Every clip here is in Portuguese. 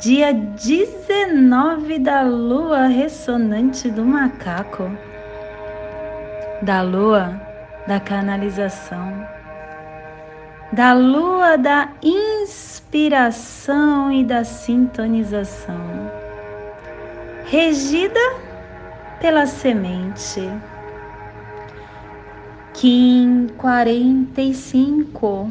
dia 19 da lua ressonante do macaco, da lua da canalização, da lua da inspiração e da sintonização, regida pela semente. Kim 45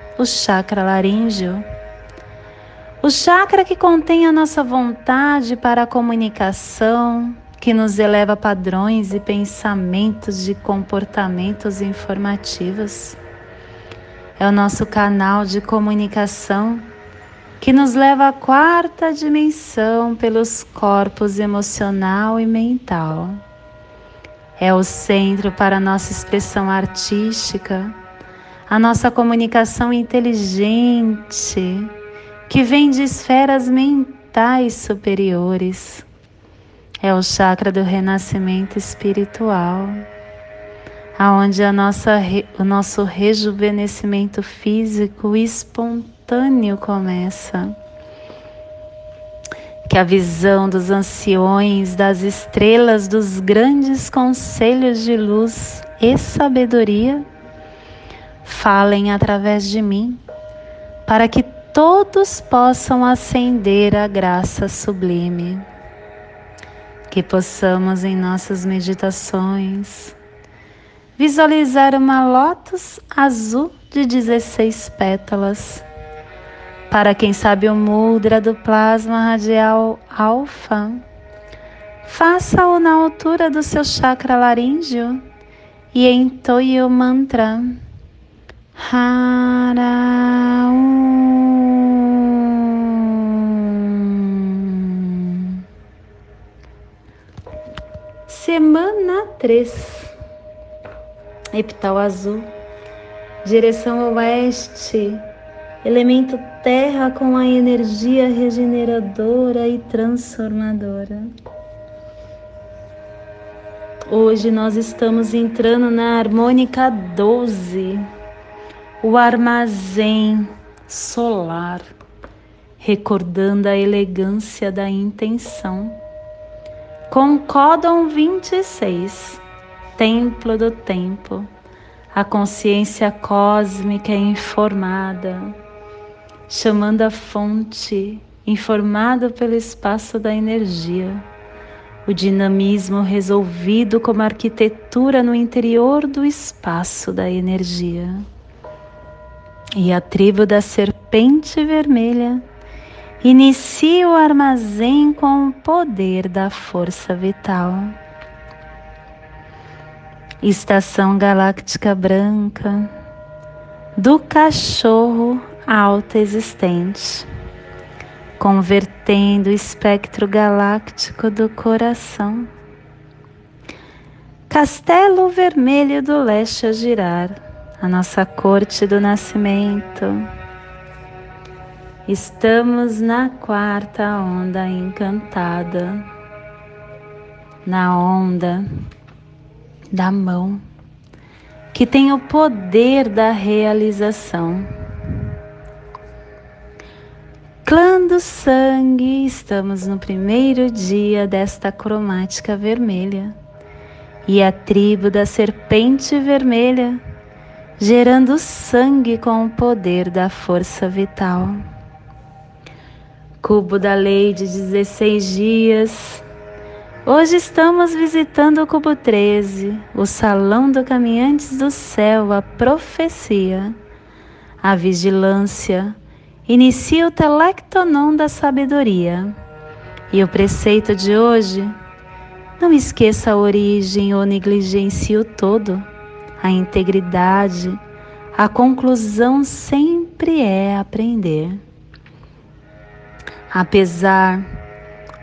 o chakra laríngeo. O chakra que contém a nossa vontade para a comunicação, que nos eleva padrões e pensamentos de comportamentos informativos. É o nosso canal de comunicação que nos leva à quarta dimensão pelos corpos emocional e mental. É o centro para nossa expressão artística a nossa comunicação inteligente, que vem de esferas mentais superiores. É o chakra do renascimento espiritual, aonde a nossa, o nosso rejuvenescimento físico espontâneo começa. Que a visão dos anciões, das estrelas, dos grandes conselhos de luz e sabedoria falem através de mim, para que todos possam ascender a graça sublime. Que possamos em nossas meditações visualizar uma lótus azul de 16 pétalas. Para quem sabe o mudra do plasma radial alfa, faça-o na altura do seu chakra laríngeo e entoie o mantra. Haraum. Semana 3. Epital azul. Direção oeste. Elemento terra com a energia regeneradora e transformadora. Hoje nós estamos entrando na harmônica 12 o armazém solar, recordando a elegância da intenção. Com Códon 26, Templo do Tempo, a consciência cósmica informada, chamando a fonte, informada pelo espaço da energia, o dinamismo resolvido como arquitetura no interior do espaço da energia. E a tribo da serpente vermelha inicia o armazém com o poder da força vital. Estação galáctica branca do cachorro alta existente, convertendo o espectro galáctico do coração. Castelo vermelho do leste a girar a nossa corte do nascimento. Estamos na quarta onda encantada, na onda da mão, que tem o poder da realização. Clã do sangue, estamos no primeiro dia desta cromática vermelha. E a tribo da serpente vermelha gerando sangue com o poder da força vital. Cubo da lei de 16 dias. Hoje estamos visitando o cubo 13, o salão do caminhantes do céu, a profecia, a vigilância. Inicia o telectonon da sabedoria. E o preceito de hoje, não esqueça a origem ou negligencie o todo, a integridade, a conclusão sempre é aprender. Apesar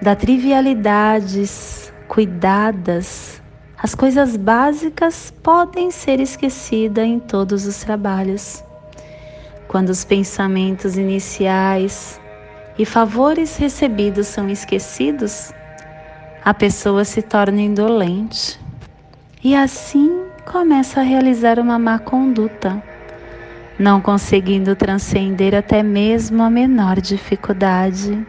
das trivialidades cuidadas, as coisas básicas podem ser esquecidas em todos os trabalhos. Quando os pensamentos iniciais e favores recebidos são esquecidos, a pessoa se torna indolente e assim começa a realizar uma má conduta, não conseguindo transcender até mesmo a menor dificuldade.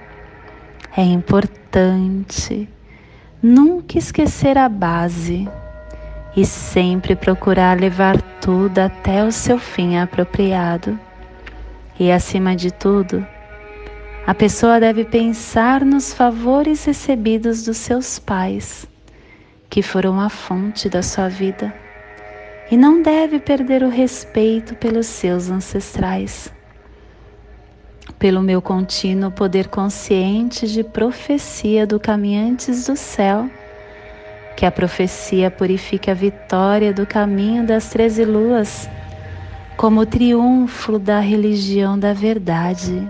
É importante nunca esquecer a base e sempre procurar levar tudo até o seu fim apropriado. E acima de tudo, a pessoa deve pensar nos favores recebidos dos seus pais, que foram a fonte da sua vida, e não deve perder o respeito pelos seus ancestrais. Pelo meu contínuo poder consciente de profecia do caminhantes do céu, que a profecia purifique a vitória do caminho das treze luas, como triunfo da religião da verdade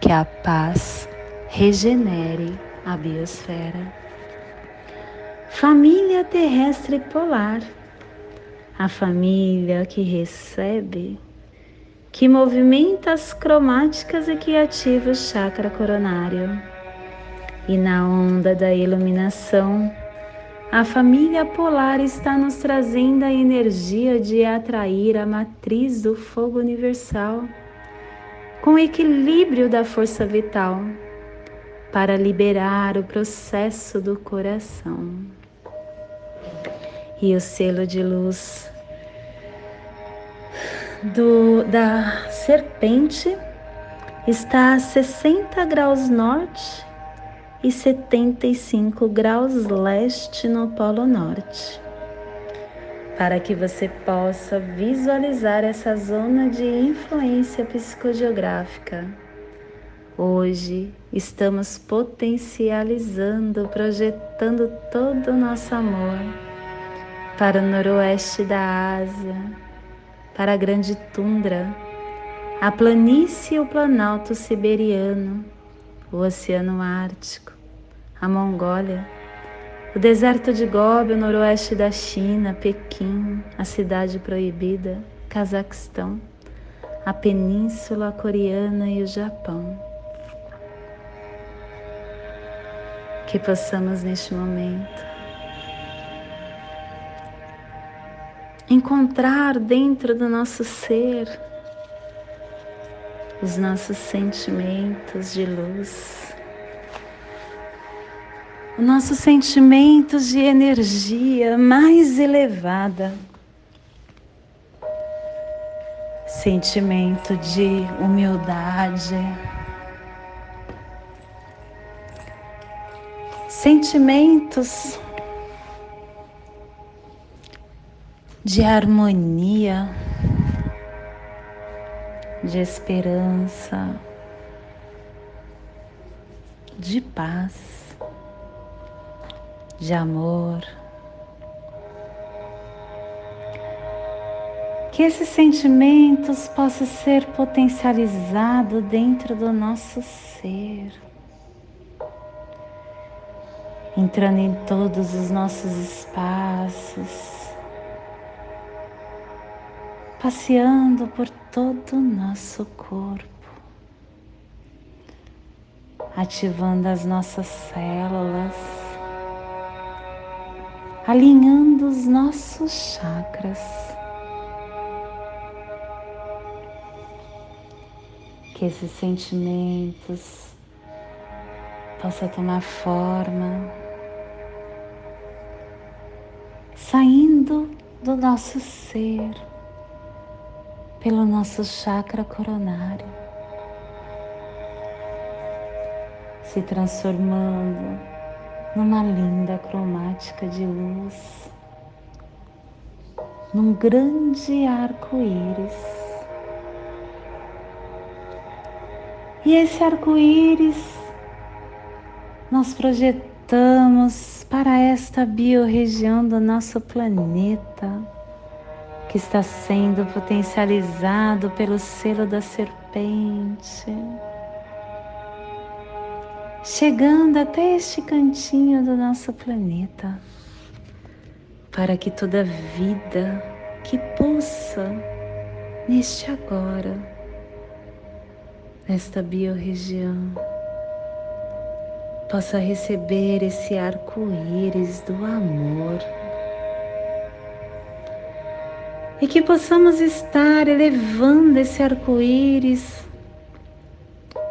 que a paz regenere a biosfera. Família terrestre polar, a família que recebe, que movimenta as cromáticas e que ativa o chakra coronário. E na onda da iluminação, a família polar está nos trazendo a energia de atrair a matriz do fogo universal com equilíbrio da força vital para liberar o processo do coração. E o selo de luz do, da serpente está a 60 graus norte e 75 graus leste no Polo Norte para que você possa visualizar essa zona de influência psicogeográfica. Hoje estamos potencializando, projetando todo o nosso amor para o noroeste da Ásia, para a grande tundra, a planície e o planalto siberiano, o Oceano Ártico, a Mongólia o deserto de Gobi, o noroeste da China, Pequim, a cidade proibida, Cazaquistão, a Península Coreana e o Japão. Que possamos neste momento encontrar dentro do nosso ser os nossos sentimentos de luz nossos sentimentos de energia mais elevada. Sentimento de humildade. Sentimentos de harmonia, de esperança, de paz de amor. Que esses sentimentos possam ser potencializados dentro do nosso ser, entrando em todos os nossos espaços, passeando por todo o nosso corpo, ativando as nossas células alinhando os nossos chakras. Que esses sentimentos possam tomar forma, saindo do nosso ser pelo nosso chakra coronário, se transformando numa linda cromática de luz, num grande arco-íris. E esse arco-íris nós projetamos para esta biorregião do nosso planeta que está sendo potencializado pelo selo da serpente, chegando até este cantinho do nosso planeta, para que toda vida que pulsa neste agora, nesta biorregião, possa receber esse arco-íris do amor e que possamos estar elevando esse arco-íris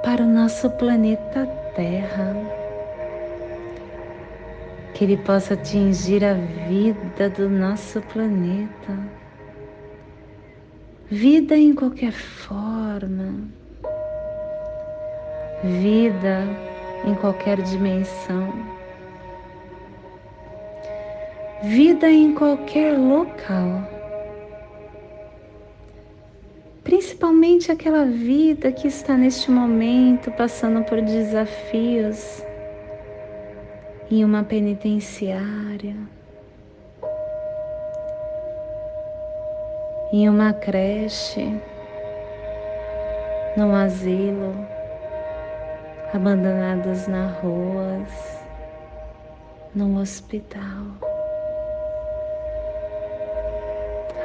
para o nosso planeta Terra. Que ele possa atingir a vida do nosso planeta. Vida em qualquer forma. Vida em qualquer dimensão. Vida em qualquer local principalmente aquela vida que está neste momento passando por desafios em uma penitenciária, em uma creche, num asilo, abandonados nas ruas, num hospital.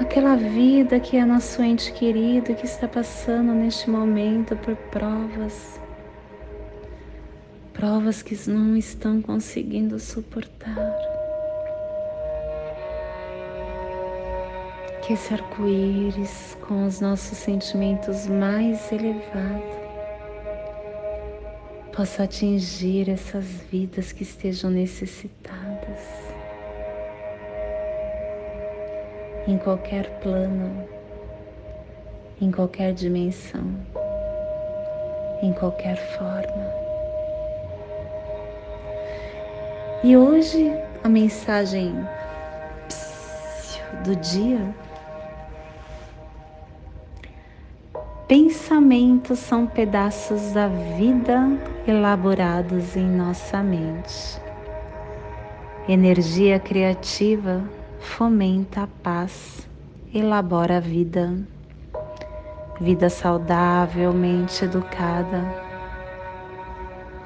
Aquela vida que é nosso ente querido que está passando neste momento por provas, provas que não estão conseguindo suportar. Que esse arco-íris, com os nossos sentimentos mais elevados, possa atingir essas vidas que estejam necessitadas. Em qualquer plano, em qualquer dimensão, em qualquer forma. E hoje a mensagem do dia. Pensamentos são pedaços da vida elaborados em nossa mente. Energia criativa fomenta a paz, elabora a vida, vida saudavelmente educada.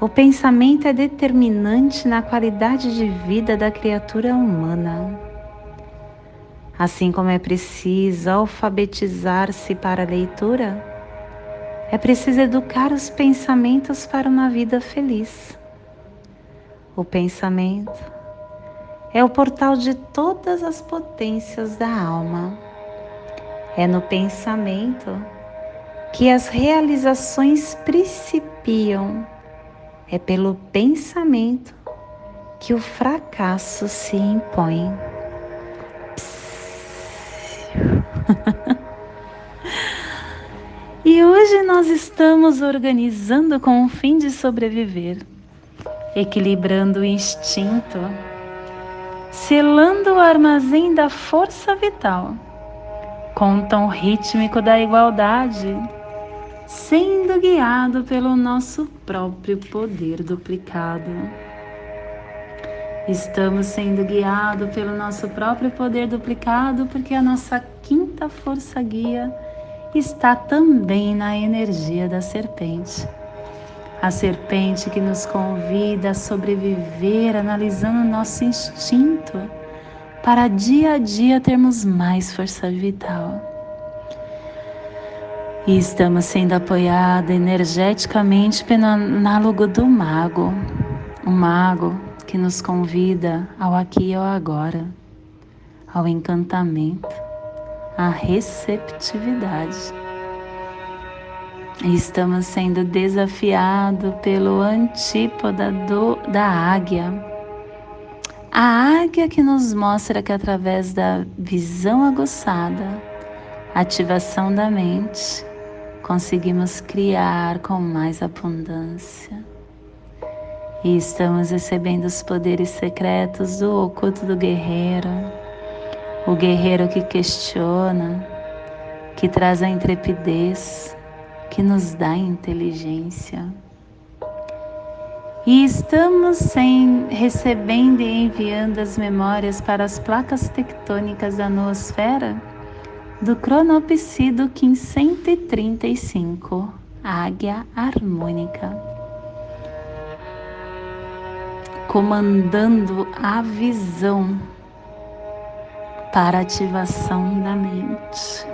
O pensamento é determinante na qualidade de vida da criatura humana. Assim como é preciso alfabetizar-se para a leitura, é preciso educar os pensamentos para uma vida feliz. O pensamento é o portal de todas as potências da alma. É no pensamento que as realizações principiam. É pelo pensamento que o fracasso se impõe. e hoje nós estamos organizando com o fim de sobreviver, equilibrando o instinto selando o armazém da força vital, com o tom rítmico da igualdade, sendo guiado pelo nosso próprio poder duplicado. Estamos sendo guiados pelo nosso próprio poder duplicado porque a nossa quinta força guia está também na energia da serpente a serpente que nos convida a sobreviver analisando nosso instinto para dia a dia termos mais força vital. E estamos sendo apoiados energeticamente pelo análogo do mago, um mago que nos convida ao aqui e ao agora, ao encantamento, à receptividade. Estamos sendo desafiados pelo antípoda do, da águia. A águia que nos mostra que através da visão aguçada, ativação da mente, conseguimos criar com mais abundância. E estamos recebendo os poderes secretos do oculto do guerreiro, o guerreiro que questiona, que traz a intrepidez, que nos dá inteligência. E estamos sem, recebendo e enviando as memórias para as placas tectônicas da noosfera do cronopsido Kim 135, Águia Harmônica comandando a visão para ativação da mente.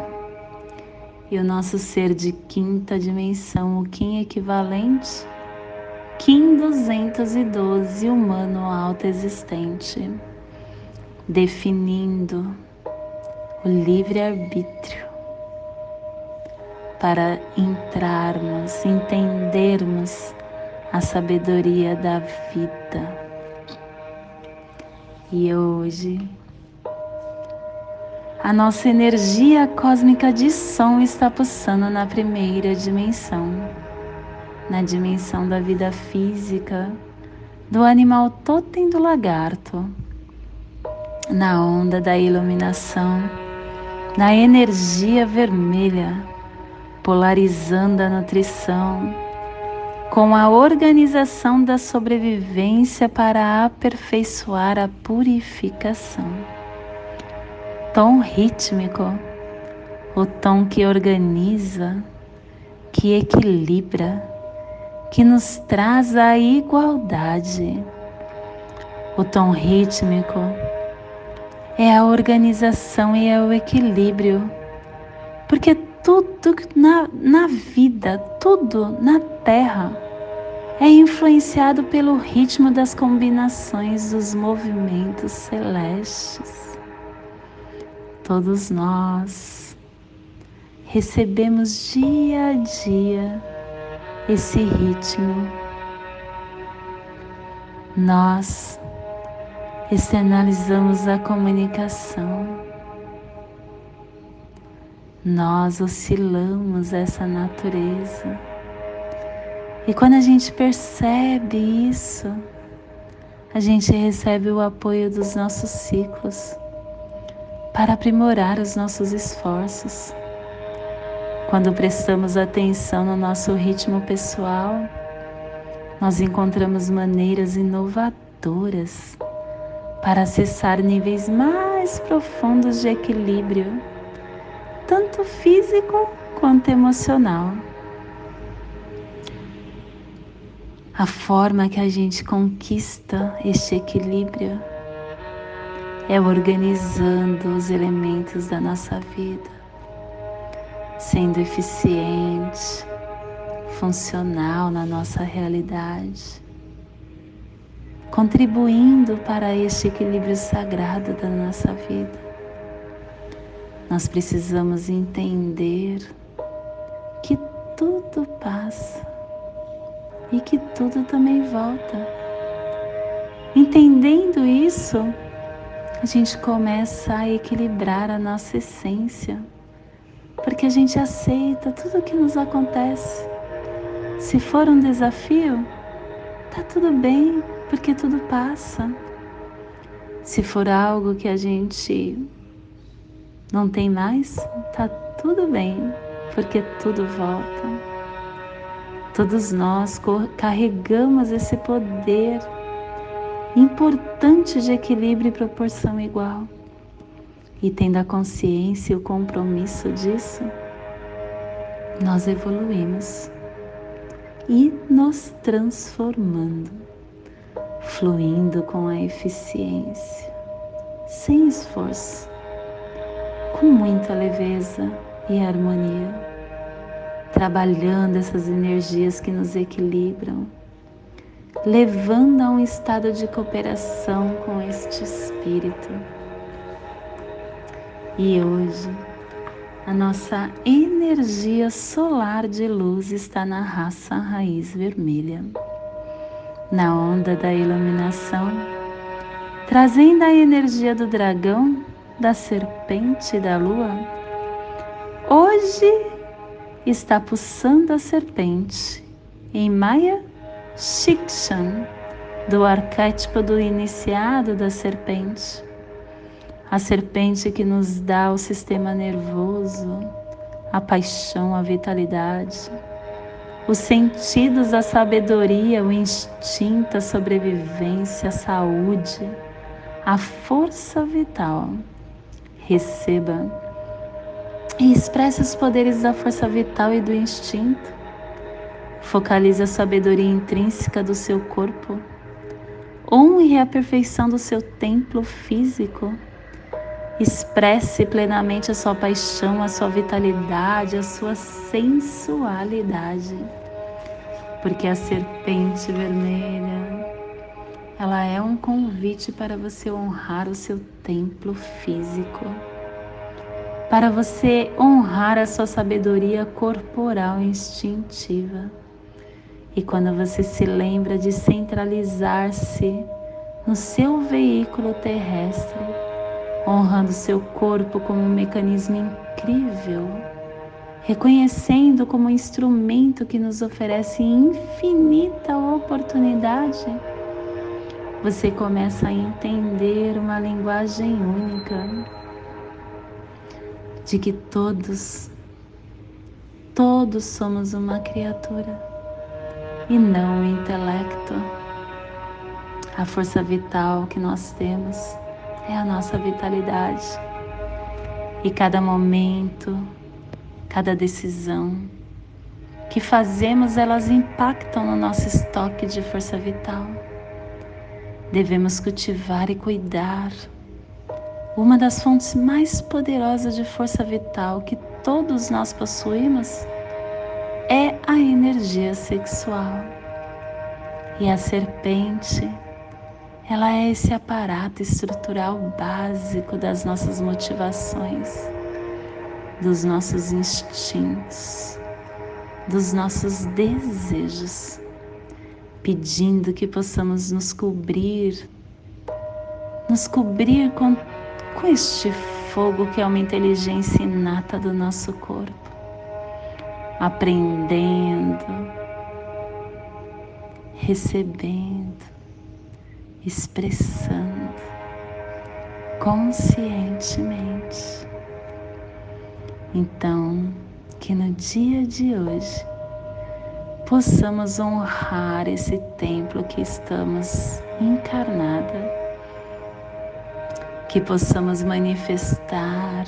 E o nosso ser de quinta dimensão, o Kim equivalente, Kim 212, humano alto existente, definindo o livre-arbítrio. Para entrarmos, entendermos a sabedoria da vida. E hoje, a nossa energia cósmica de som está pulsando na primeira dimensão, na dimensão da vida física, do animal totem do lagarto, na onda da iluminação, na energia vermelha, polarizando a nutrição com a organização da sobrevivência para aperfeiçoar a purificação. Tom rítmico, o tom que organiza, que equilibra, que nos traz a igualdade. O tom rítmico é a organização e é o equilíbrio, porque tudo na, na vida, tudo na Terra é influenciado pelo ritmo das combinações dos movimentos celestes. Todos nós recebemos dia a dia esse ritmo. Nós externalizamos a comunicação nós oscilamos essa natureza. E quando a gente percebe isso, a gente recebe o apoio dos nossos ciclos para aprimorar os nossos esforços. Quando prestamos atenção no nosso ritmo pessoal, nós encontramos maneiras inovadoras para acessar níveis mais profundos de equilíbrio tanto físico quanto emocional. A forma que a gente conquista este equilíbrio é organizando os elementos da nossa vida, sendo eficiente, funcional na nossa realidade, contribuindo para este equilíbrio sagrado da nossa vida. Nós precisamos entender que tudo passa e que tudo também volta. Entendendo isso, a gente começa a equilibrar a nossa essência, porque a gente aceita tudo o que nos acontece. Se for um desafio, tá tudo bem, porque tudo passa. Se for algo que a gente não tem mais? Tá tudo bem, porque tudo volta. Todos nós carregamos esse poder importante de equilíbrio e proporção igual. E tendo a consciência e o compromisso disso, nós evoluímos e nos transformando, fluindo com a eficiência, sem esforço com muita leveza e harmonia, trabalhando essas energias que nos equilibram, levando a um estado de cooperação com este espírito. E hoje, a nossa energia solar de luz está na raça raiz vermelha, na onda da iluminação, trazendo a energia do dragão da serpente da lua, hoje está pulsando a serpente em Maya Shikshan, do arquétipo do iniciado da serpente. A serpente que nos dá o sistema nervoso, a paixão, a vitalidade, os sentidos, a sabedoria, o instinto, a sobrevivência, a saúde, a força vital. Receba e expresse os poderes da força vital e do instinto. Focalize a sabedoria intrínseca do seu corpo. Honre a perfeição do seu templo físico. Expresse plenamente a sua paixão, a sua vitalidade, a sua sensualidade. Porque a serpente vermelha, ela é um convite para você honrar o seu templo físico para você honrar a sua sabedoria corporal instintiva. E quando você se lembra de centralizar-se no seu veículo terrestre, honrando seu corpo como um mecanismo incrível, reconhecendo como um instrumento que nos oferece infinita oportunidade, você começa a entender uma linguagem única de que todos, todos somos uma criatura e não o intelecto. A força vital que nós temos é a nossa vitalidade. E cada momento, cada decisão que fazemos, elas impactam no nosso estoque de força vital. Devemos cultivar e cuidar uma das fontes mais poderosas de força vital que todos nós possuímos é a energia sexual. E a serpente, ela é esse aparato estrutural básico das nossas motivações, dos nossos instintos, dos nossos desejos, pedindo que possamos nos cobrir, nos cobrir com com este fogo que é uma inteligência inata do nosso corpo, aprendendo, recebendo, expressando conscientemente. Então, que no dia de hoje possamos honrar esse templo que estamos encarnada que possamos manifestar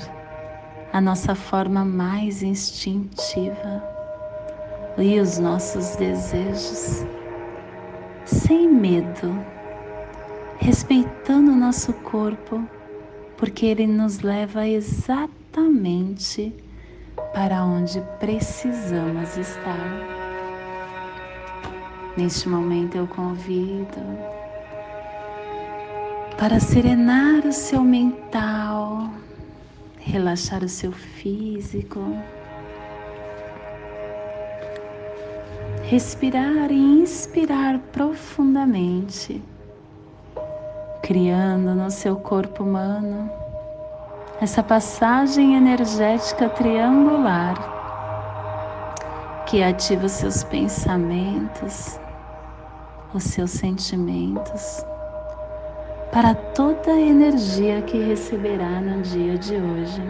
a nossa forma mais instintiva e os nossos desejos sem medo, respeitando o nosso corpo, porque ele nos leva exatamente para onde precisamos estar. Neste momento eu convido para serenar o seu mental, relaxar o seu físico, respirar e inspirar profundamente, criando no seu corpo humano essa passagem energética triangular que ativa os seus pensamentos, os seus sentimentos para toda a energia que receberá no dia de hoje,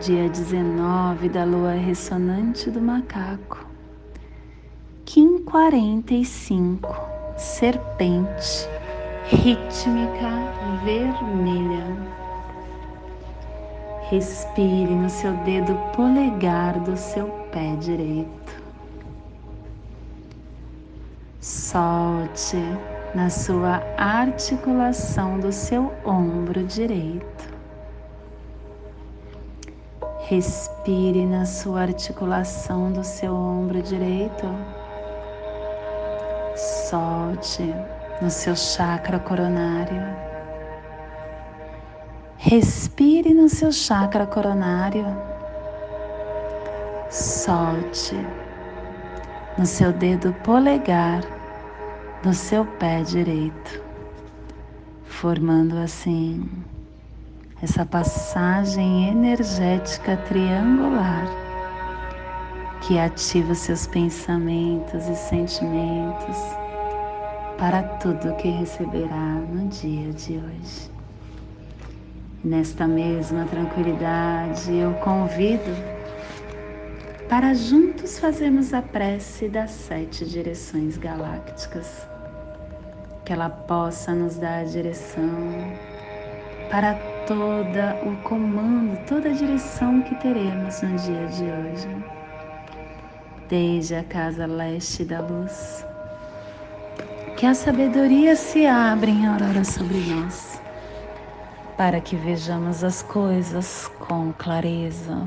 dia 19 da lua ressonante do macaco, Kim 45, serpente, rítmica vermelha. Respire no seu dedo polegar do seu pé direito. Solte na sua articulação do seu ombro direito. Respire na sua articulação do seu ombro direito. Solte no seu chakra coronário. Respire no seu chakra coronário. Solte no seu dedo polegar no seu pé direito, formando assim essa passagem energética triangular que ativa seus pensamentos e sentimentos, para tudo que receberá no dia de hoje. Nesta mesma tranquilidade, eu convido para juntos fazermos a prece das sete direções galácticas, que ela possa nos dar a direção para toda o comando, toda a direção que teremos no dia de hoje. Desde a casa leste da luz, que a sabedoria se abra em aurora sobre nós para que vejamos as coisas com clareza.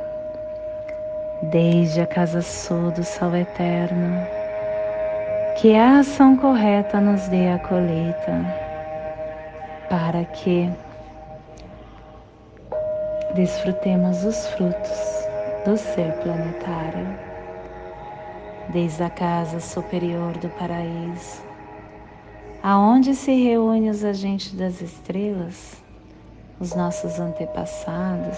Desde a casa sul do sol eterno, que a ação correta nos dê a colheita, para que desfrutemos os frutos do ser planetário. Desde a casa superior do paraíso, aonde se reúnem os agentes das estrelas, os nossos antepassados,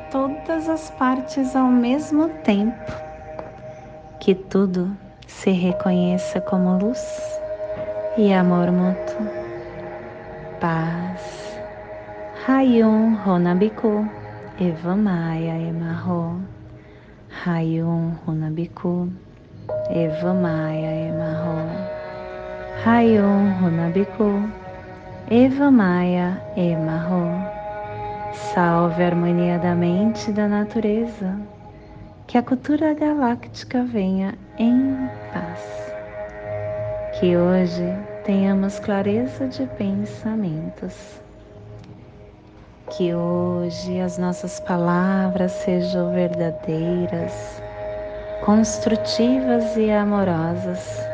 todas as partes ao mesmo tempo, que tudo se reconheça como luz e amor mútuo, paz. Hayum Honabiku, Eva Maia Emarro, Hayum Honabiku, Eva Maia Emarro, Hayum Honabiku. Eva Maia Emarro. Salve a harmonia da mente e da natureza. Que a cultura galáctica venha em paz. Que hoje tenhamos clareza de pensamentos. Que hoje as nossas palavras sejam verdadeiras, construtivas e amorosas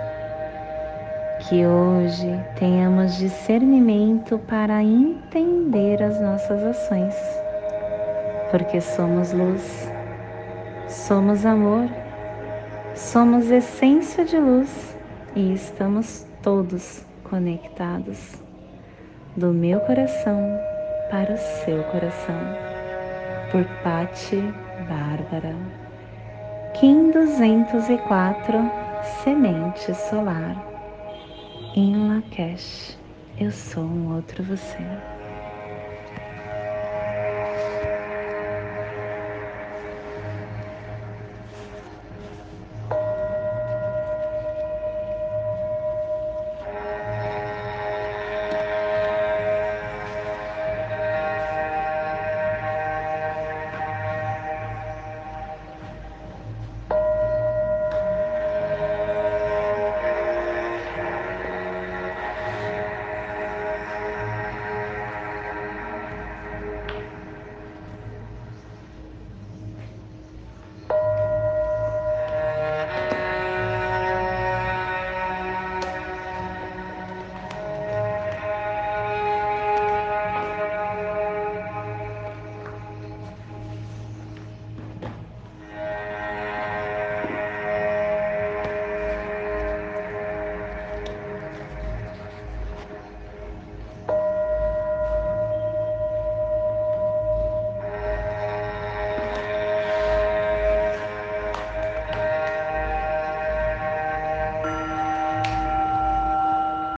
que hoje tenhamos discernimento para entender as nossas ações, porque somos luz, somos amor, somos essência de luz e estamos todos conectados do meu coração para o seu coração. Por Pati Bárbara. Kim 204 Semente Solar em Lakesh, eu sou um outro você.